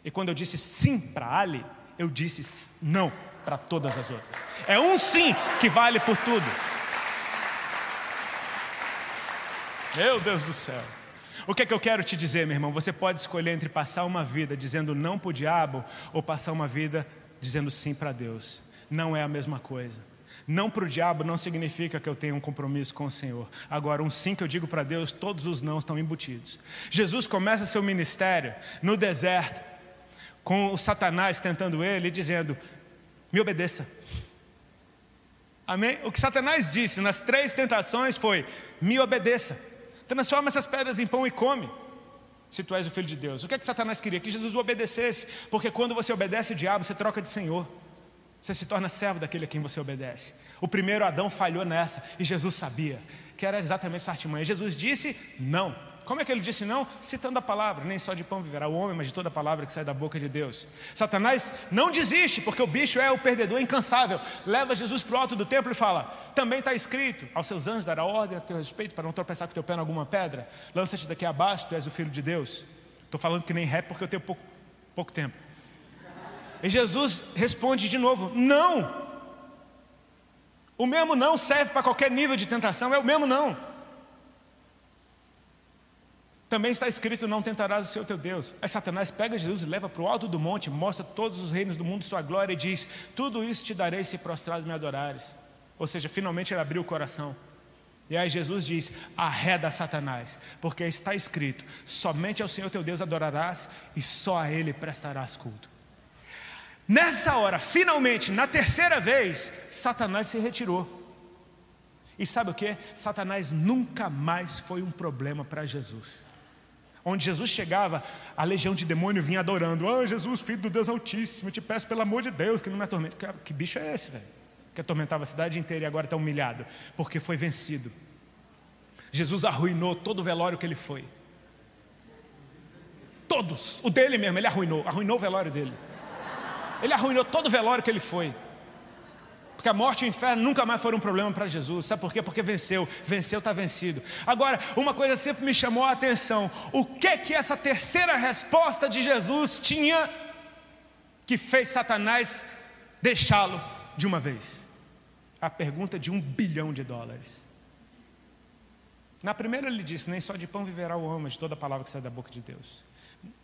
E quando eu disse sim para Ali, eu disse não para todas as outras. É um sim que vale por tudo. Meu Deus do céu. O que é que eu quero te dizer, meu irmão? Você pode escolher entre passar uma vida dizendo não para o diabo ou passar uma vida dizendo sim para Deus. Não é a mesma coisa. Não para o diabo não significa que eu tenho um compromisso com o Senhor. Agora, um sim que eu digo para Deus, todos os não estão embutidos. Jesus começa seu ministério no deserto, com o Satanás tentando ele e dizendo: Me obedeça. Amém? O que Satanás disse nas três tentações foi: Me obedeça. Transforma essas pedras em pão e come se tu és o filho de Deus. O que é que Satanás queria? Que Jesus obedecesse, porque quando você obedece o diabo, você troca de Senhor. Você se torna servo daquele a quem você obedece. O primeiro Adão falhou nessa e Jesus sabia que era exatamente essa artimanha. Jesus disse não. Como é que ele disse não? Citando a palavra, nem só de pão viverá o homem, mas de toda a palavra que sai da boca de Deus. Satanás não desiste, porque o bicho é o perdedor incansável. Leva Jesus para o alto do templo e fala: também está escrito, aos seus anjos dará ordem a teu respeito para não tropeçar com teu pé em alguma pedra. Lança-te daqui abaixo, tu és o filho de Deus. Estou falando que nem rap porque eu tenho pouco, pouco tempo. E Jesus responde de novo: não. O mesmo não serve para qualquer nível de tentação, é o mesmo não. Também está escrito: Não tentarás o seu teu Deus. Aí Satanás pega Jesus e leva para o alto do monte, mostra todos os reinos do mundo sua glória e diz: Tudo isso te darei se prostrado me adorares. Ou seja, finalmente ele abriu o coração. E aí Jesus diz: Arreda Satanás, porque está escrito: Somente ao Senhor teu Deus adorarás e só a Ele prestarás culto. Nessa hora, finalmente, na terceira vez, Satanás se retirou. E sabe o que? Satanás nunca mais foi um problema para Jesus. Onde Jesus chegava, a legião de demônio vinha adorando. Oh, Jesus, filho do Deus Altíssimo, te peço pelo amor de Deus que não me atormente. Que, que bicho é esse, velho? Que atormentava a cidade inteira e agora está humilhado, porque foi vencido. Jesus arruinou todo o velório que ele foi. Todos, o dele mesmo, ele arruinou, arruinou o velório dele. Ele arruinou todo o velório que ele foi. Porque a morte e o inferno nunca mais foram um problema para Jesus. Sabe por quê? Porque venceu. Venceu, está vencido. Agora, uma coisa sempre me chamou a atenção: o que que essa terceira resposta de Jesus tinha que fez Satanás deixá-lo de uma vez? A pergunta de um bilhão de dólares. Na primeira ele disse: Nem só de pão viverá o homem, de toda palavra que sai da boca de Deus.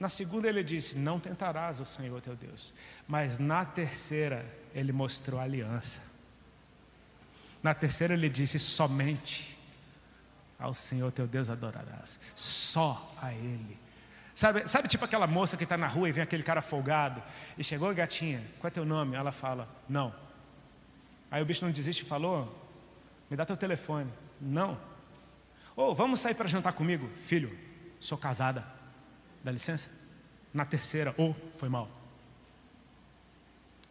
Na segunda ele disse: Não tentarás o Senhor teu Deus. Mas na terceira ele mostrou aliança. Na terceira ele disse: Somente ao Senhor teu Deus adorarás. Só a Ele. Sabe, sabe tipo aquela moça que está na rua e vem aquele cara folgado e chegou, gatinha, qual é teu nome? Ela fala: Não. Aí o bicho não desiste e falou: Me dá teu telefone. Não. Ou oh, vamos sair para jantar comigo? Filho, sou casada. Dá licença? Na terceira, ou oh, foi mal.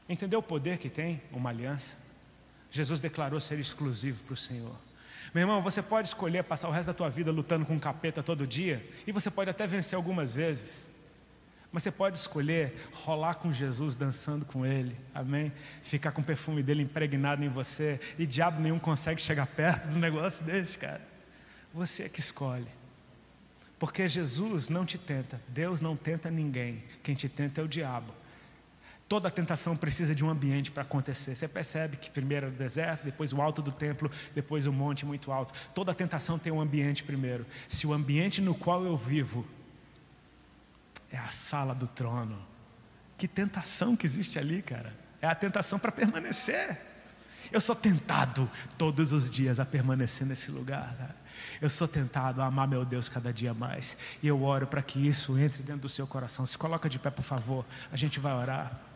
Entendeu o poder que tem uma aliança? Jesus declarou ser exclusivo para o Senhor. Meu irmão, você pode escolher passar o resto da tua vida lutando com um capeta todo dia, e você pode até vencer algumas vezes. Mas você pode escolher rolar com Jesus, dançando com Ele, amém? Ficar com o perfume dele impregnado em você, e diabo nenhum consegue chegar perto do negócio desse, cara. Você é que escolhe. Porque Jesus não te tenta, Deus não tenta ninguém, quem te tenta é o diabo. Toda tentação precisa de um ambiente para acontecer. Você percebe que primeiro é o deserto, depois o alto do templo, depois o monte muito alto. Toda tentação tem um ambiente primeiro. Se o ambiente no qual eu vivo é a sala do trono, que tentação que existe ali, cara. É a tentação para permanecer. Eu sou tentado todos os dias a permanecer nesse lugar. Cara. Eu sou tentado a amar meu Deus cada dia mais. E eu oro para que isso entre dentro do seu coração. Se coloca de pé, por favor. A gente vai orar.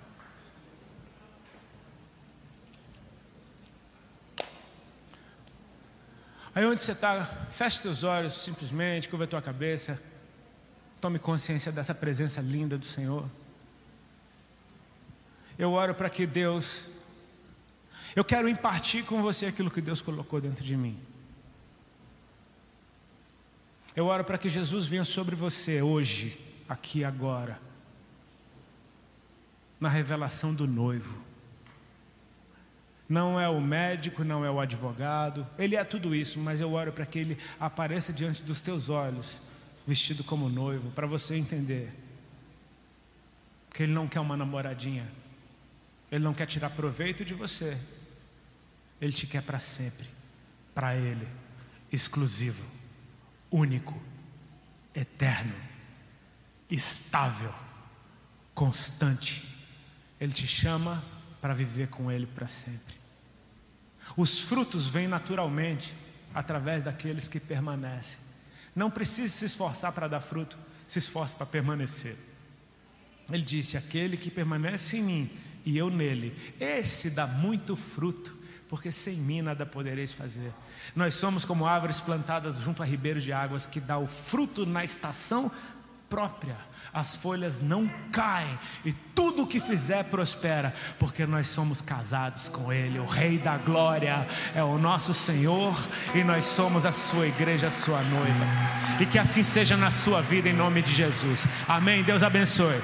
Aí onde você está, feche seus olhos simplesmente, curva a tua cabeça. Tome consciência dessa presença linda do Senhor. Eu oro para que Deus, eu quero impartir com você aquilo que Deus colocou dentro de mim. Eu oro para que Jesus venha sobre você hoje, aqui agora, na revelação do noivo não é o médico, não é o advogado, ele é tudo isso, mas eu oro para que ele apareça diante dos teus olhos, vestido como noivo, para você entender que ele não quer uma namoradinha, ele não quer tirar proveito de você, ele te quer para sempre, para ele, exclusivo, único, eterno, estável, constante. Ele te chama para viver com Ele para sempre. Os frutos vêm naturalmente através daqueles que permanecem. Não precisa se esforçar para dar fruto, se esforce para permanecer. Ele disse: Aquele que permanece em mim e eu nele, esse dá muito fruto, porque sem mim nada podereis fazer. Nós somos como árvores plantadas junto a ribeiros de águas que dá o fruto na estação própria as folhas não caem e tudo o que fizer prospera, porque nós somos casados com Ele. O Rei da Glória é o nosso Senhor e nós somos a sua igreja, a sua noiva. E que assim seja na sua vida, em nome de Jesus. Amém. Deus abençoe.